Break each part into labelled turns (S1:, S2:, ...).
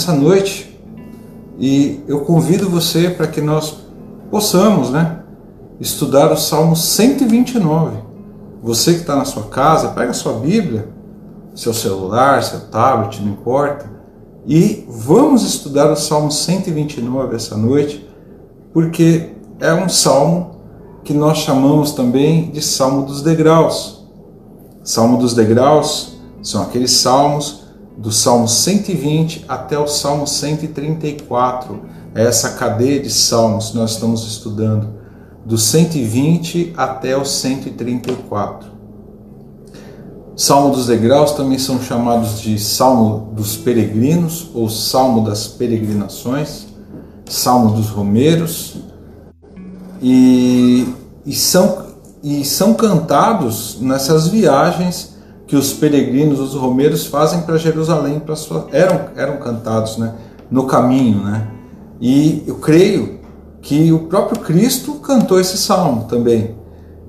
S1: essa noite e eu convido você para que nós possamos, né, estudar o Salmo 129. Você que está na sua casa, pega a sua Bíblia, seu celular, seu tablet, não importa, e vamos estudar o Salmo 129 essa noite, porque é um salmo que nós chamamos também de Salmo dos Degraus. Salmo dos Degraus são aqueles salmos do Salmo 120 até o Salmo 134. É essa cadeia de salmos que nós estamos estudando, do 120 até o 134. Salmo dos degraus também são chamados de Salmo dos peregrinos ou Salmo das peregrinações, Salmo dos romeiros, e, e, são, e são cantados nessas viagens que os peregrinos, os romeiros fazem para Jerusalém, para sua eram eram cantados, né, no caminho, né? E eu creio que o próprio Cristo cantou esse salmo também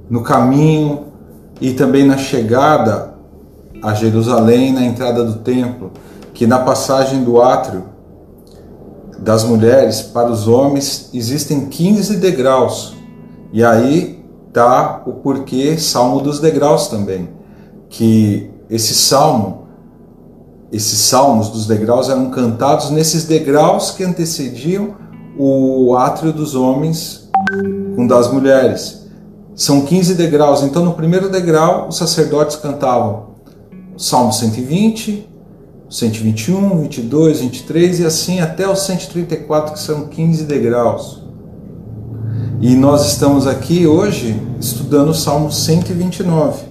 S1: no caminho e também na chegada a Jerusalém, na entrada do templo, que na passagem do átrio das mulheres para os homens existem 15 degraus. E aí tá o porquê Salmo dos degraus também que esse salmo, esses salmos dos degraus eram cantados nesses degraus que antecediam o átrio dos homens com das mulheres. São 15 degraus, então no primeiro degrau os sacerdotes cantavam o Salmo 120, 121, 22, 23 e assim até o 134, que são 15 degraus. E nós estamos aqui hoje estudando o Salmo 129.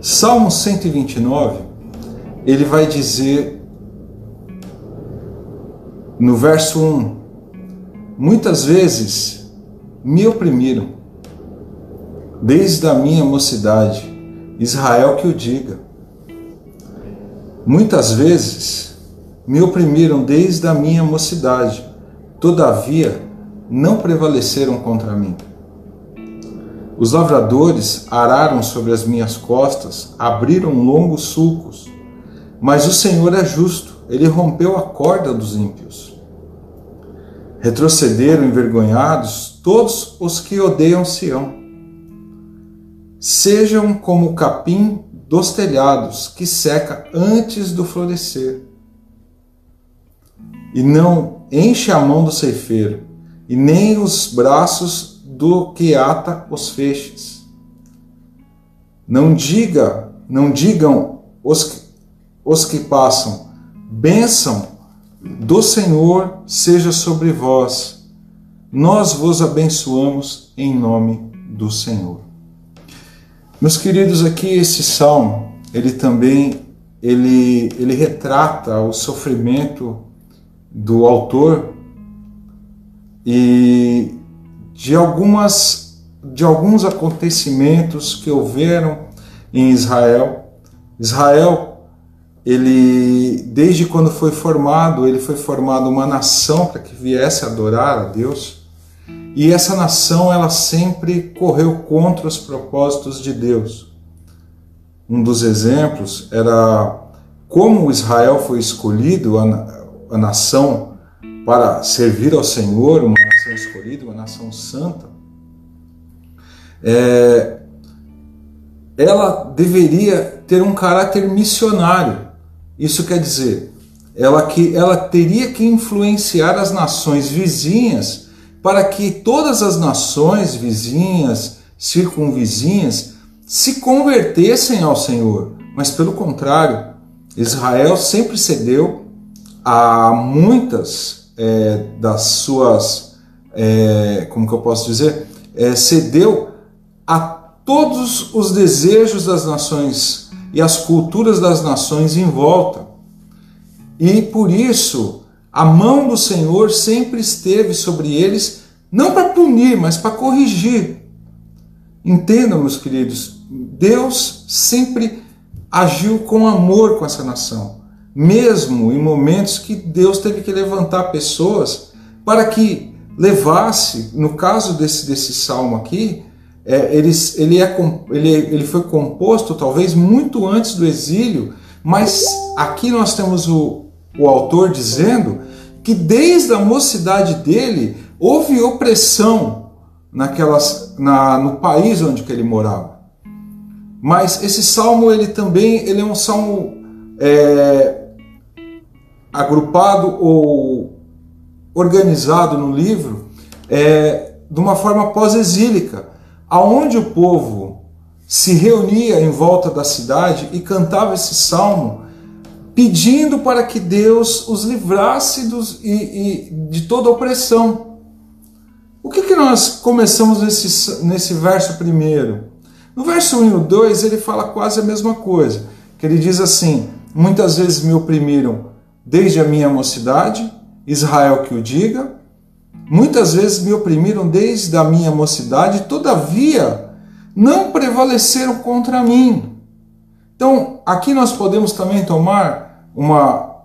S1: Salmo 129, ele vai dizer no verso 1: Muitas vezes me oprimiram, desde a minha mocidade, Israel que o diga. Muitas vezes me oprimiram desde a minha mocidade, todavia não prevaleceram contra mim. Os lavradores araram sobre as minhas costas, abriram longos sulcos. Mas o Senhor é justo, ele rompeu a corda dos ímpios. Retrocederam envergonhados todos os que odeiam Sião. Sejam como o capim dos telhados, que seca antes do florescer. E não enche a mão do ceifeiro, e nem os braços do que ata os feixes. Não diga, não digam os que, os que passam, bênção do Senhor seja sobre vós. Nós vos abençoamos em nome do Senhor. Meus queridos, aqui esse salmo, ele também ele, ele retrata o sofrimento do autor e de algumas de alguns acontecimentos que houveram em Israel. Israel, ele desde quando foi formado, ele foi formado uma nação para que viesse adorar a Deus. E essa nação, ela sempre correu contra os propósitos de Deus. Um dos exemplos era como Israel foi escolhido, a, a nação, para servir ao Senhor, uma nação escolhida, uma nação santa, é, ela deveria ter um caráter missionário. Isso quer dizer, ela, que, ela teria que influenciar as nações vizinhas para que todas as nações vizinhas, circunvizinhas, se convertessem ao Senhor. Mas pelo contrário, Israel sempre cedeu a muitas é, das suas é, como que eu posso dizer, é, cedeu a todos os desejos das nações e as culturas das nações em volta. E por isso a mão do Senhor sempre esteve sobre eles, não para punir, mas para corrigir. Entendam, meus queridos, Deus sempre agiu com amor com essa nação, mesmo em momentos que Deus teve que levantar pessoas para que levasse, no caso desse, desse salmo aqui, é, ele, ele, é, ele, ele foi composto talvez muito antes do exílio, mas aqui nós temos o, o autor dizendo que desde a mocidade dele houve opressão naquelas, na, no país onde ele morava. Mas esse salmo ele também ele é um salmo é, agrupado ou organizado no livro é, de uma forma pós-exílica, aonde o povo se reunia em volta da cidade e cantava esse salmo, pedindo para que Deus os livrasse dos, e, e de toda opressão. O que, que nós começamos nesse, nesse verso primeiro? No verso 1 e 2 ele fala quase a mesma coisa, que ele diz assim: Muitas vezes me oprimiram desde a minha mocidade, Israel que o diga. Muitas vezes me oprimiram desde a minha mocidade, todavia não prevaleceram contra mim. Então, aqui nós podemos também tomar uma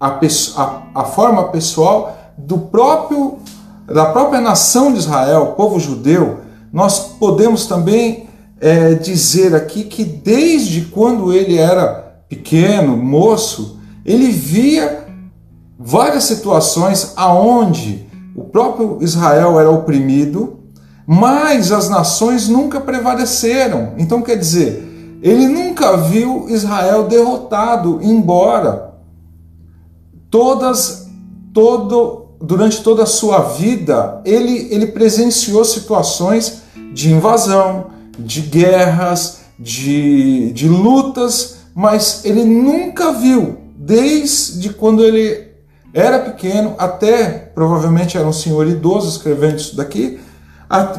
S1: a, a, a forma pessoal do próprio da própria nação de Israel, povo judeu, nós podemos também é, dizer aqui que desde quando ele era pequeno, moço, ele via várias situações aonde o próprio Israel era oprimido, mas as nações nunca prevaleceram. Então quer dizer, ele nunca viu Israel derrotado, embora todas todo durante toda a sua vida ele ele presenciou situações de invasão, de guerras, de, de lutas, mas ele nunca viu desde quando ele era pequeno até provavelmente era um senhor idoso escrevendo isso daqui,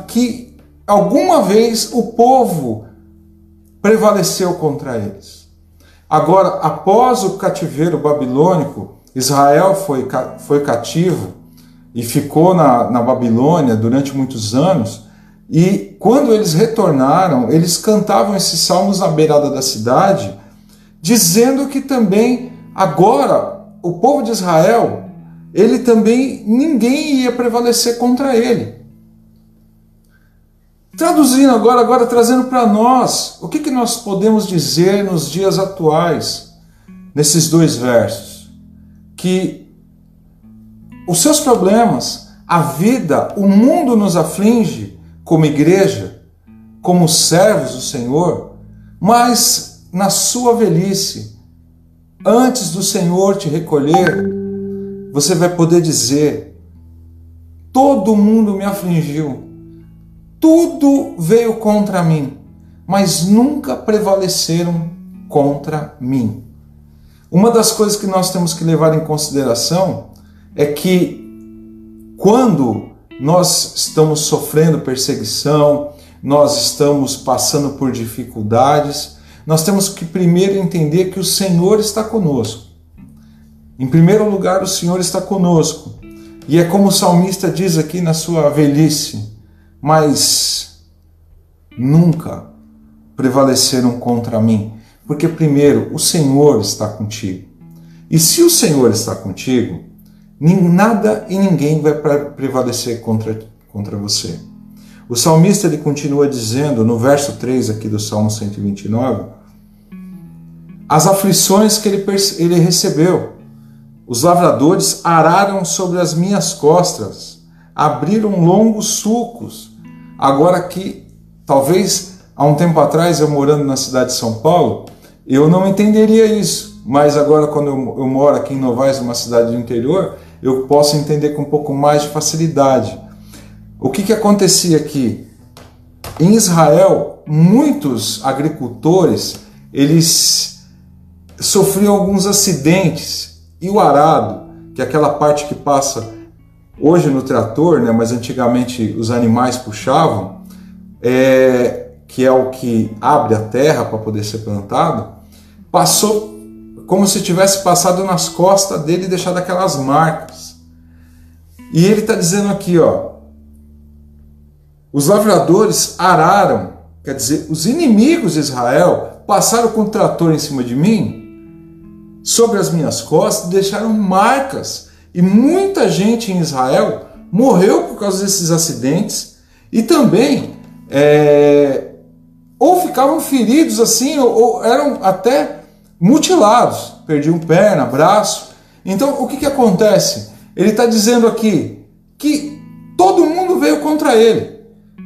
S1: que alguma vez o povo prevaleceu contra eles. Agora, após o cativeiro babilônico, Israel foi, foi cativo e ficou na, na Babilônia durante muitos anos. E quando eles retornaram, eles cantavam esses salmos na beirada da cidade, dizendo que também agora o povo de Israel, ele também ninguém ia prevalecer contra ele. Traduzindo agora, agora trazendo para nós, o que, que nós podemos dizer nos dias atuais, nesses dois versos? Que os seus problemas, a vida, o mundo nos aflige como igreja, como servos do Senhor, mas na sua velhice, antes do Senhor te recolher, você vai poder dizer: todo mundo me afligiu, tudo veio contra mim, mas nunca prevaleceram contra mim. Uma das coisas que nós temos que levar em consideração é que quando nós estamos sofrendo perseguição, nós estamos passando por dificuldades, nós temos que primeiro entender que o Senhor está conosco. Em primeiro lugar, o Senhor está conosco. E é como o salmista diz aqui na sua velhice: Mas nunca prevaleceram contra mim, porque primeiro o Senhor está contigo. E se o Senhor está contigo, nada e ninguém vai prevalecer contra, contra você. O salmista ele continua dizendo no verso 3 aqui do Salmo 129, as aflições que ele, ele recebeu. Os lavradores araram sobre as minhas costas, abriram longos sulcos. Agora que, talvez há um tempo atrás, eu morando na cidade de São Paulo, eu não entenderia isso. Mas agora, quando eu, eu moro aqui em Novaes, uma cidade do interior, eu posso entender com um pouco mais de facilidade. O que, que acontecia aqui? Em Israel, muitos agricultores, eles sofriam alguns acidentes e o arado, que é aquela parte que passa hoje no trator, né, mas antigamente os animais puxavam, é, que é o que abre a terra para poder ser plantado, passou como se tivesse passado nas costas dele e deixado aquelas marcas. E ele está dizendo aqui, ó, os lavradores araram, quer dizer, os inimigos de Israel passaram com o trator em cima de mim sobre as minhas costas deixaram marcas. E muita gente em Israel morreu por causa desses acidentes e também é, ou ficavam feridos assim, ou, ou eram até mutilados. perdi um perna, braço. Então o que, que acontece? Ele está dizendo aqui que todo mundo veio contra ele,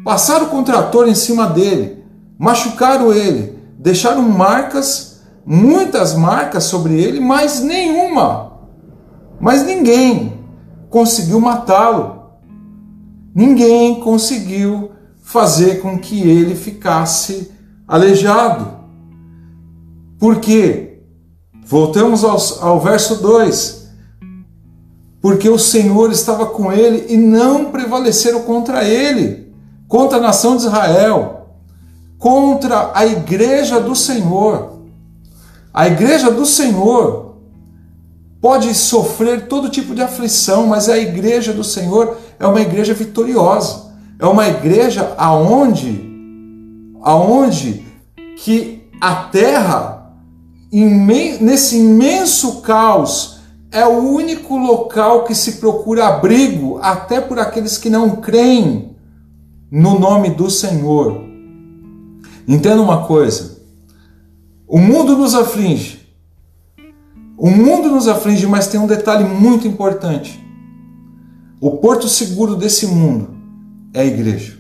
S1: passaram o contrator em cima dele, machucaram ele, deixaram marcas, muitas marcas sobre ele, mas nenhuma, mas ninguém conseguiu matá-lo. Ninguém conseguiu fazer com que ele ficasse aleijado. Por quê? Voltamos ao, ao verso 2. Porque o Senhor estava com ele e não prevaleceram contra ele, contra a nação de Israel, contra a igreja do Senhor. A igreja do Senhor pode sofrer todo tipo de aflição, mas a igreja do Senhor é uma igreja vitoriosa. É uma igreja aonde aonde que a terra nesse imenso caos é o único local que se procura abrigo até por aqueles que não creem no nome do Senhor. Entenda uma coisa: o mundo nos aflige. O mundo nos aflige, mas tem um detalhe muito importante. O porto seguro desse mundo é a igreja.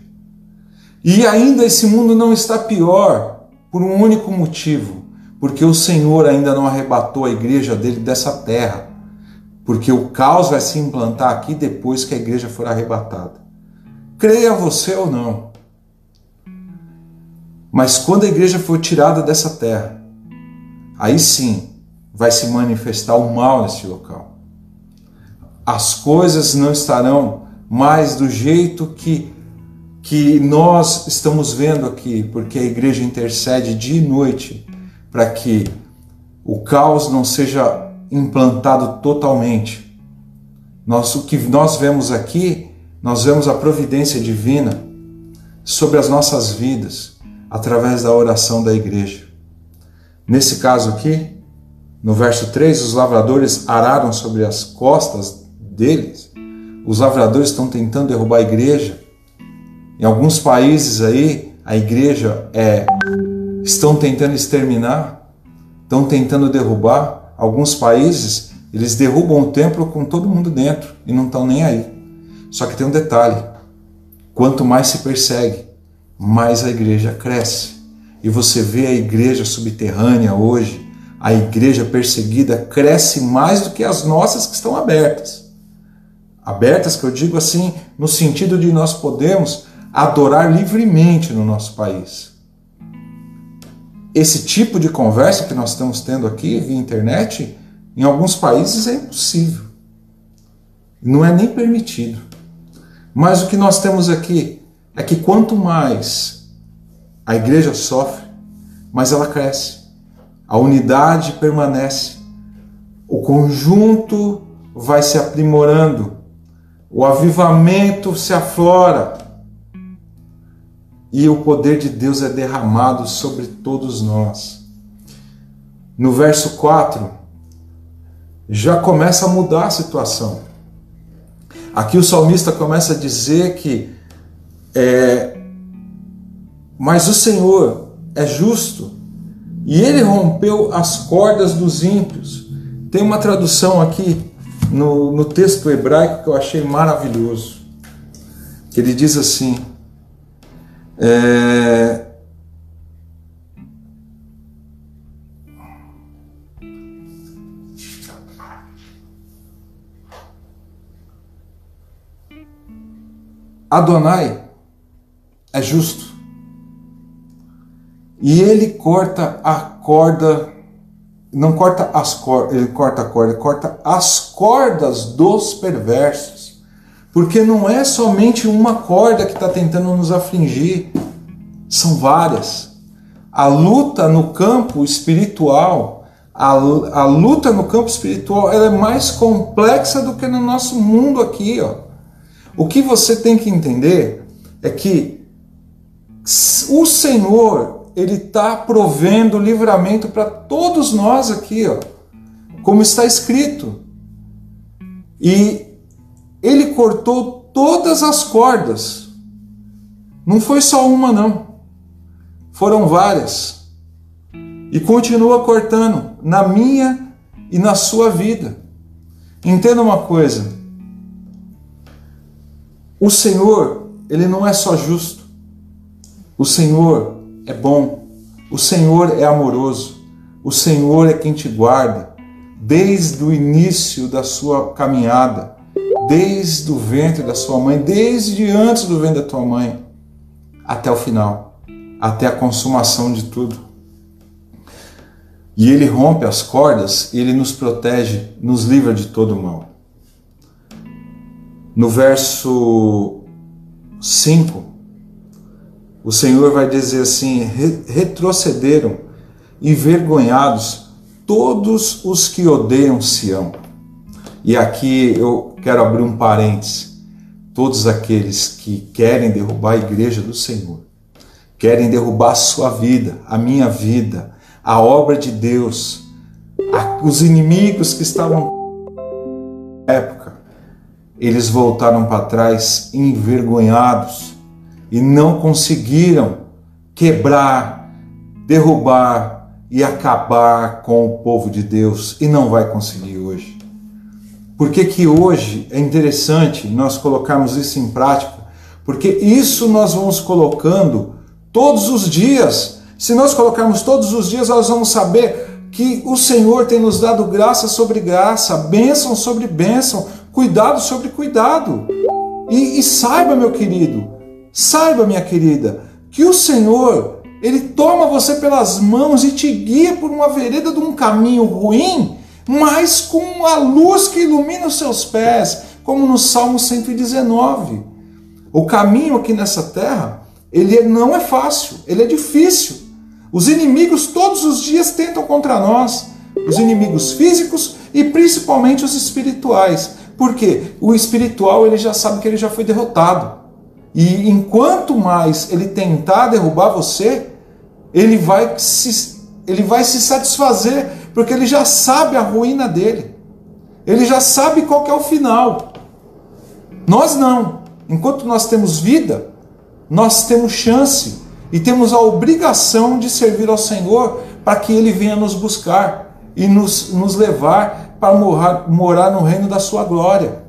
S1: E ainda esse mundo não está pior por um único motivo, porque o Senhor ainda não arrebatou a igreja dele dessa terra. Porque o caos vai se implantar aqui depois que a igreja for arrebatada. Creia você ou não. Mas quando a igreja for tirada dessa terra, aí sim vai se manifestar o mal nesse local. As coisas não estarão mais do jeito que, que nós estamos vendo aqui, porque a igreja intercede dia e noite para que o caos não seja implantado totalmente. Nós, o que nós vemos aqui, nós vemos a providência divina sobre as nossas vidas através da oração da igreja. Nesse caso aqui, no verso 3, os lavradores araram sobre as costas deles os lavradores estão tentando derrubar a igreja. Em alguns países aí, a igreja é estão tentando exterminar, estão tentando derrubar. Alguns países, eles derrubam o templo com todo mundo dentro e não estão nem aí. Só que tem um detalhe: quanto mais se persegue, mais a igreja cresce. E você vê a igreja subterrânea hoje, a igreja perseguida cresce mais do que as nossas que estão abertas abertas, que eu digo assim, no sentido de nós podemos adorar livremente no nosso país. Esse tipo de conversa que nós estamos tendo aqui via internet, em alguns países é impossível. Não é nem permitido. Mas o que nós temos aqui é que quanto mais a igreja sofre, mais ela cresce. A unidade permanece. O conjunto vai se aprimorando o avivamento se aflora e o poder de Deus é derramado sobre todos nós. No verso 4, já começa a mudar a situação. Aqui o salmista começa a dizer que é, mas o Senhor é justo e ele rompeu as cordas dos ímpios. Tem uma tradução aqui no, no texto hebraico que eu achei maravilhoso. Ele diz assim: é, Adonai é justo. E ele corta a corda não corta as cordas, ele corta a corda, ele corta as cordas dos perversos. Porque não é somente uma corda que está tentando nos afligir, são várias. A luta no campo espiritual, a, a luta no campo espiritual, ela é mais complexa do que no nosso mundo aqui. Ó. O que você tem que entender é que o Senhor ele está provendo livramento para todos nós aqui, ó, como está escrito. E ele cortou todas as cordas. Não foi só uma, não. Foram várias. E continua cortando na minha e na sua vida. Entenda uma coisa: o Senhor, ele não é só justo, o Senhor é bom, o Senhor é amoroso, o Senhor é quem te guarda desde o início da sua caminhada, desde o ventre da sua mãe, desde antes do ventre da tua mãe, até o final, até a consumação de tudo. E ele rompe as cordas, ele nos protege, nos livra de todo mal. No verso 5, o Senhor vai dizer assim: retrocederam envergonhados todos os que odeiam Sião. E aqui eu quero abrir um parênteses. Todos aqueles que querem derrubar a igreja do Senhor, querem derrubar a sua vida, a minha vida, a obra de Deus, os inimigos que estavam na época, eles voltaram para trás envergonhados e não conseguiram quebrar, derrubar e acabar com o povo de Deus e não vai conseguir hoje. Por que, que hoje é interessante nós colocarmos isso em prática? Porque isso nós vamos colocando todos os dias. Se nós colocarmos todos os dias, nós vamos saber que o Senhor tem nos dado graça sobre graça, bênção sobre bênção, cuidado sobre cuidado. E, e saiba, meu querido, saiba, minha querida, que o Senhor ele toma você pelas mãos e te guia por uma vereda de um caminho ruim, mas com a luz que ilumina os seus pés, como no Salmo 119. O caminho aqui nessa terra, ele não é fácil, ele é difícil. Os inimigos todos os dias tentam contra nós, os inimigos físicos e principalmente os espirituais. Porque o espiritual ele já sabe que ele já foi derrotado. E enquanto mais ele tentar derrubar você, ele vai se, ele vai se satisfazer, porque ele já sabe a ruína dele. Ele já sabe qual é o final. Nós não. Enquanto nós temos vida, nós temos chance e temos a obrigação de servir ao Senhor para que Ele venha nos buscar e nos, nos levar para morar, morar no reino da Sua glória.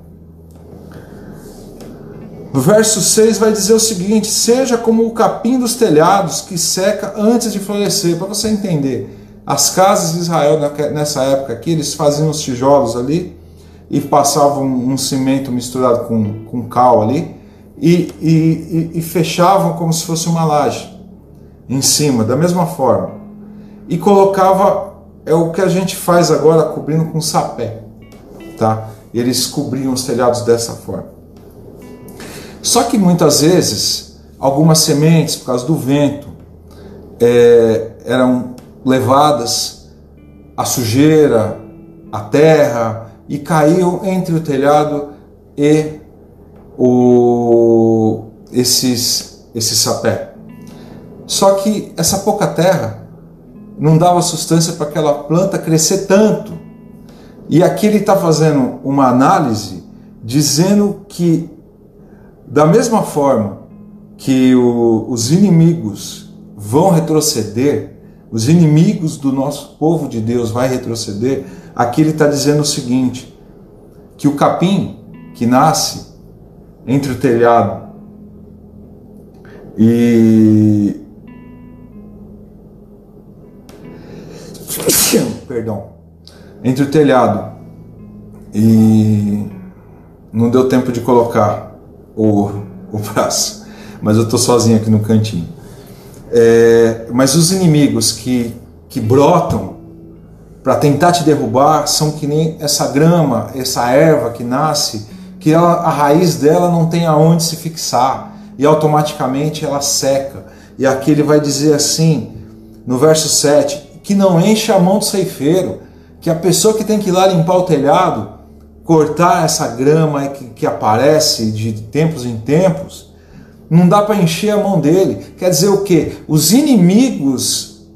S1: No verso 6 vai dizer o seguinte: Seja como o capim dos telhados que seca antes de florescer. Para você entender, as casas de Israel nessa época aqui, eles faziam os tijolos ali e passavam um cimento misturado com, com cal ali e, e, e fechavam como se fosse uma laje em cima, da mesma forma. E colocava, é o que a gente faz agora cobrindo com sapé. Tá? Eles cobriam os telhados dessa forma. Só que muitas vezes, algumas sementes, por causa do vento, é, eram levadas à sujeira, à terra, e caíam entre o telhado e o, esses, esse sapé. Só que essa pouca terra não dava sustância para aquela planta crescer tanto. E aqui ele está fazendo uma análise dizendo que da mesma forma que o, os inimigos vão retroceder, os inimigos do nosso povo de Deus vai retroceder, aqui ele está dizendo o seguinte: que o capim que nasce entre o telhado e perdão, entre o telhado e não deu tempo de colocar o, o braço, mas eu estou sozinho aqui no cantinho. É, mas os inimigos que, que brotam para tentar te derrubar são que nem essa grama, essa erva que nasce, que ela, a raiz dela não tem aonde se fixar e automaticamente ela seca. E aqui ele vai dizer assim, no verso 7, que não enche a mão do ceifeiro, que a pessoa que tem que ir lá limpar o telhado, cortar essa grama que, que aparece de tempos em tempos, não dá para encher a mão dele. Quer dizer o quê? Os inimigos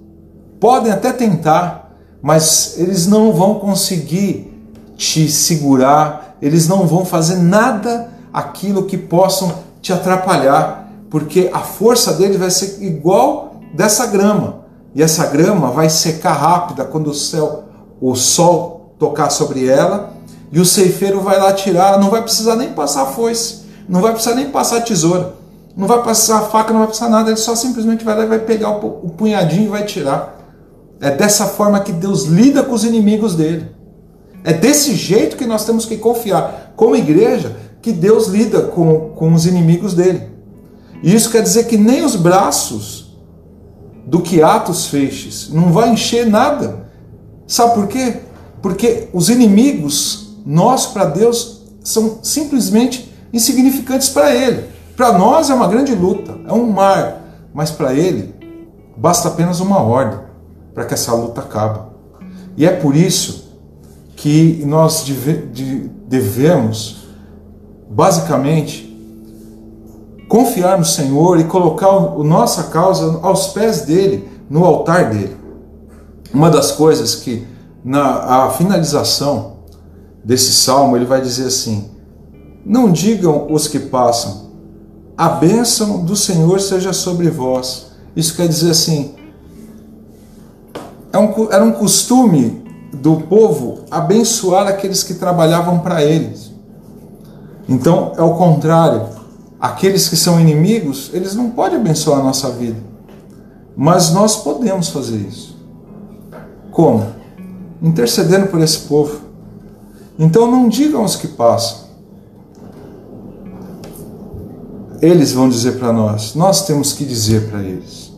S1: podem até tentar, mas eles não vão conseguir te segurar, eles não vão fazer nada aquilo que possam te atrapalhar, porque a força dele vai ser igual dessa grama. E essa grama vai secar rápida quando o céu, o sol tocar sobre ela, e o ceifeiro vai lá tirar, não vai precisar nem passar foice, não vai precisar nem passar tesoura, não vai passar faca, não vai passar nada, ele só simplesmente vai lá e vai pegar o punhadinho e vai tirar. É dessa forma que Deus lida com os inimigos dele. É desse jeito que nós temos que confiar, como igreja, que Deus lida com, com os inimigos dele. E isso quer dizer que nem os braços do que Atos feixes não vai encher nada. Sabe por quê? Porque os inimigos, nós para Deus, são simplesmente insignificantes para Ele. Para nós é uma grande luta, é um mar, mas para Ele basta apenas uma ordem para que essa luta acabe. E é por isso que nós devemos, basicamente, confiar no Senhor e colocar a nossa causa aos pés dele, no altar dele. Uma das coisas que na finalização desse salmo ele vai dizer assim: Não digam os que passam, a bênção do Senhor seja sobre vós. Isso quer dizer assim: é era um costume do povo abençoar aqueles que trabalhavam para eles. Então é o contrário aqueles que são inimigos, eles não podem abençoar a nossa vida. Mas nós podemos fazer isso. Como? Intercedendo por esse povo. Então não digam os que passam. Eles vão dizer para nós, nós temos que dizer para eles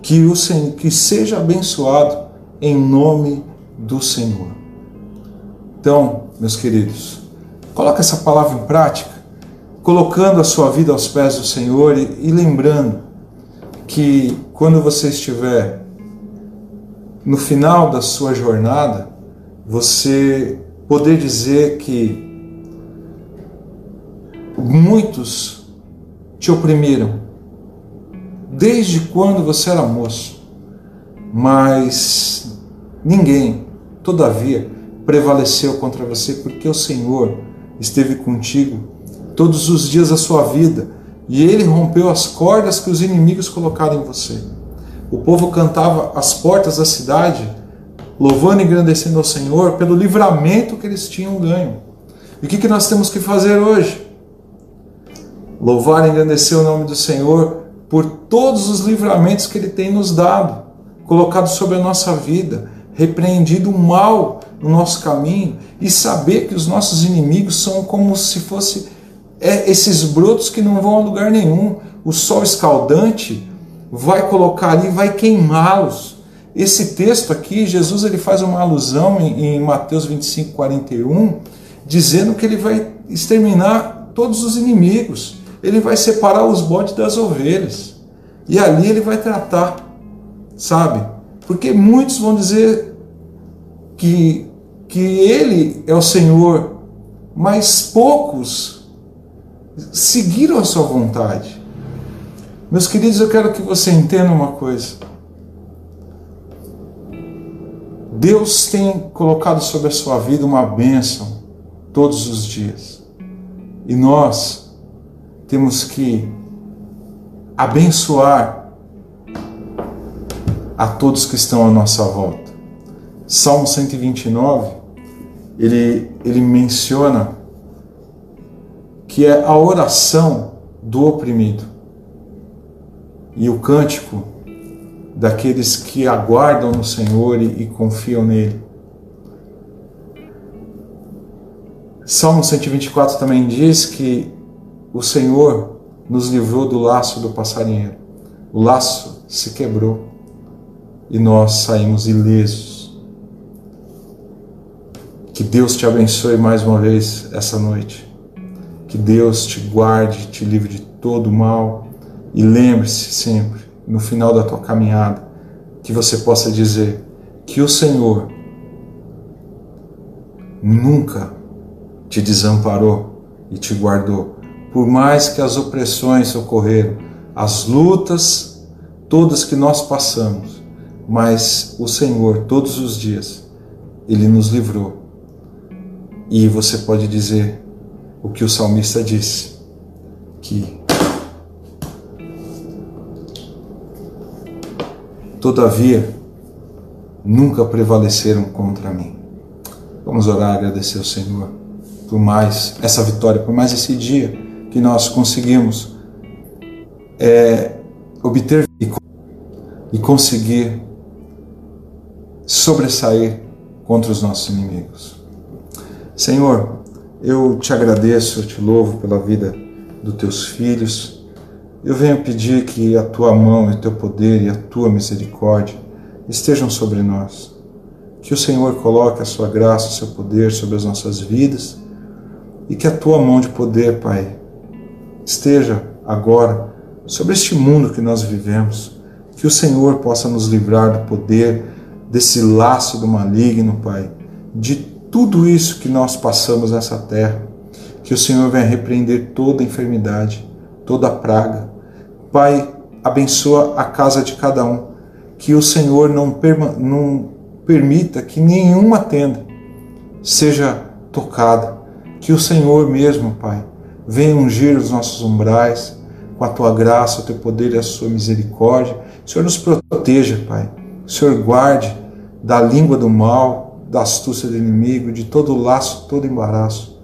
S1: que o Senhor, que seja abençoado em nome do Senhor. Então, meus queridos, coloca essa palavra em prática colocando a sua vida aos pés do Senhor e, e lembrando que quando você estiver no final da sua jornada, você poder dizer que muitos te oprimiram desde quando você era moço, mas ninguém, todavia, prevaleceu contra você porque o Senhor esteve contigo todos os dias da sua vida, e ele rompeu as cordas que os inimigos colocaram em você. O povo cantava às portas da cidade, louvando e engrandecendo ao Senhor pelo livramento que eles tinham ganho. E o que, nós temos que fazer hoje? Louvar e engrandecer o nome do Senhor por todos os livramentos que Ele tem nos dado, colocado sobre a nossa vida, repreendido o mal no nosso caminho e saber que os nossos inimigos são como se fosse é esses brotos que não vão a lugar nenhum. O sol escaldante vai colocar ali, vai queimá-los. Esse texto aqui, Jesus ele faz uma alusão em, em Mateus 25, 41, dizendo que ele vai exterminar todos os inimigos. Ele vai separar os bodes das ovelhas. E ali ele vai tratar, sabe? Porque muitos vão dizer que, que ele é o Senhor, mas poucos seguiram a sua vontade. Meus queridos, eu quero que você entenda uma coisa. Deus tem colocado sobre a sua vida uma bênção todos os dias. E nós temos que abençoar a todos que estão à nossa volta. Salmo 129, ele, ele menciona que é a oração do oprimido e o cântico daqueles que aguardam no Senhor e, e confiam nele. Salmo 124 também diz que o Senhor nos livrou do laço do passarinheiro. O laço se quebrou e nós saímos ilesos. Que Deus te abençoe mais uma vez essa noite. Que Deus te guarde, te livre de todo mal e lembre-se sempre, no final da tua caminhada, que você possa dizer que o Senhor nunca te desamparou e te guardou, por mais que as opressões ocorreram, as lutas todas que nós passamos, mas o Senhor todos os dias ele nos livrou. E você pode dizer o que o salmista disse, que todavia nunca prevaleceram contra mim. Vamos orar, agradecer ao Senhor por mais essa vitória, por mais esse dia que nós conseguimos é, obter e conseguir sobressair contra os nossos inimigos. Senhor, eu te agradeço, eu te louvo pela vida dos teus filhos. Eu venho pedir que a tua mão e o teu poder e a tua misericórdia estejam sobre nós. Que o Senhor coloque a sua graça, o seu poder sobre as nossas vidas e que a tua mão de poder, Pai, esteja agora sobre este mundo que nós vivemos. Que o Senhor possa nos livrar do poder, desse laço do maligno, Pai, de tudo isso que nós passamos nessa terra. Que o Senhor venha repreender toda enfermidade, toda praga. Pai, abençoa a casa de cada um. Que o Senhor não, não permita que nenhuma tenda seja tocada. Que o Senhor mesmo, Pai, venha ungir os nossos umbrais com a tua graça, o teu poder e a sua misericórdia. O Senhor nos proteja, Pai. O Senhor guarde da língua do mal, da astúcia do inimigo, de todo laço, todo embaraço.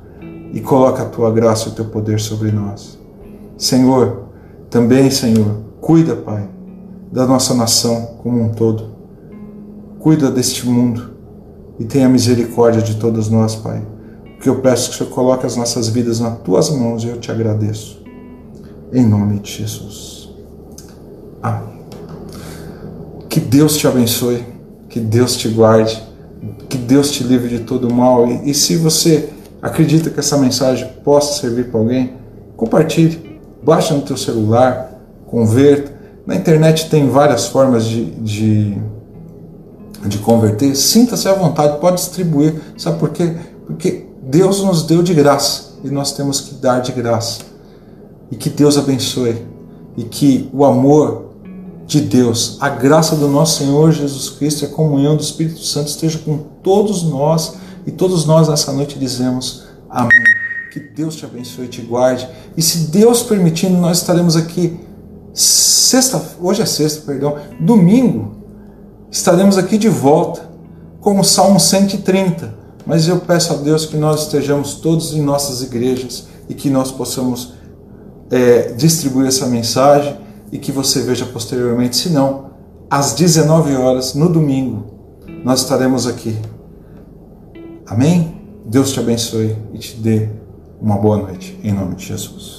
S1: E coloca a tua graça e o teu poder sobre nós. Senhor, também, Senhor, cuida, Pai, da nossa nação como um todo Cuida deste mundo e tenha misericórdia de todos nós, Pai. Que eu peço é que o Senhor coloque as nossas vidas nas tuas mãos e eu te agradeço. Em nome de Jesus. Amém. Que Deus te abençoe, que Deus te guarde, que Deus te livre de todo mal. E, e se você acredita que essa mensagem possa servir para alguém, compartilhe, baixa no teu celular, converta. Na internet tem várias formas de, de de converter, sinta-se à vontade, pode distribuir. Sabe por quê? Porque Deus nos deu de graça e nós temos que dar de graça. E que Deus abençoe. E que o amor de Deus, a graça do nosso Senhor Jesus Cristo e a comunhão do Espírito Santo esteja com todos nós. E todos nós nessa noite dizemos Amém. Que Deus te abençoe e te guarde. E se Deus permitindo, nós estaremos aqui sexta, hoje é sexta, perdão, domingo, estaremos aqui de volta com o Salmo 130. Mas eu peço a Deus que nós estejamos todos em nossas igrejas e que nós possamos é, distribuir essa mensagem e que você veja posteriormente. Se não, às 19 horas, no domingo, nós estaremos aqui. Amém? Deus te abençoe e te dê uma boa noite, em nome de Jesus.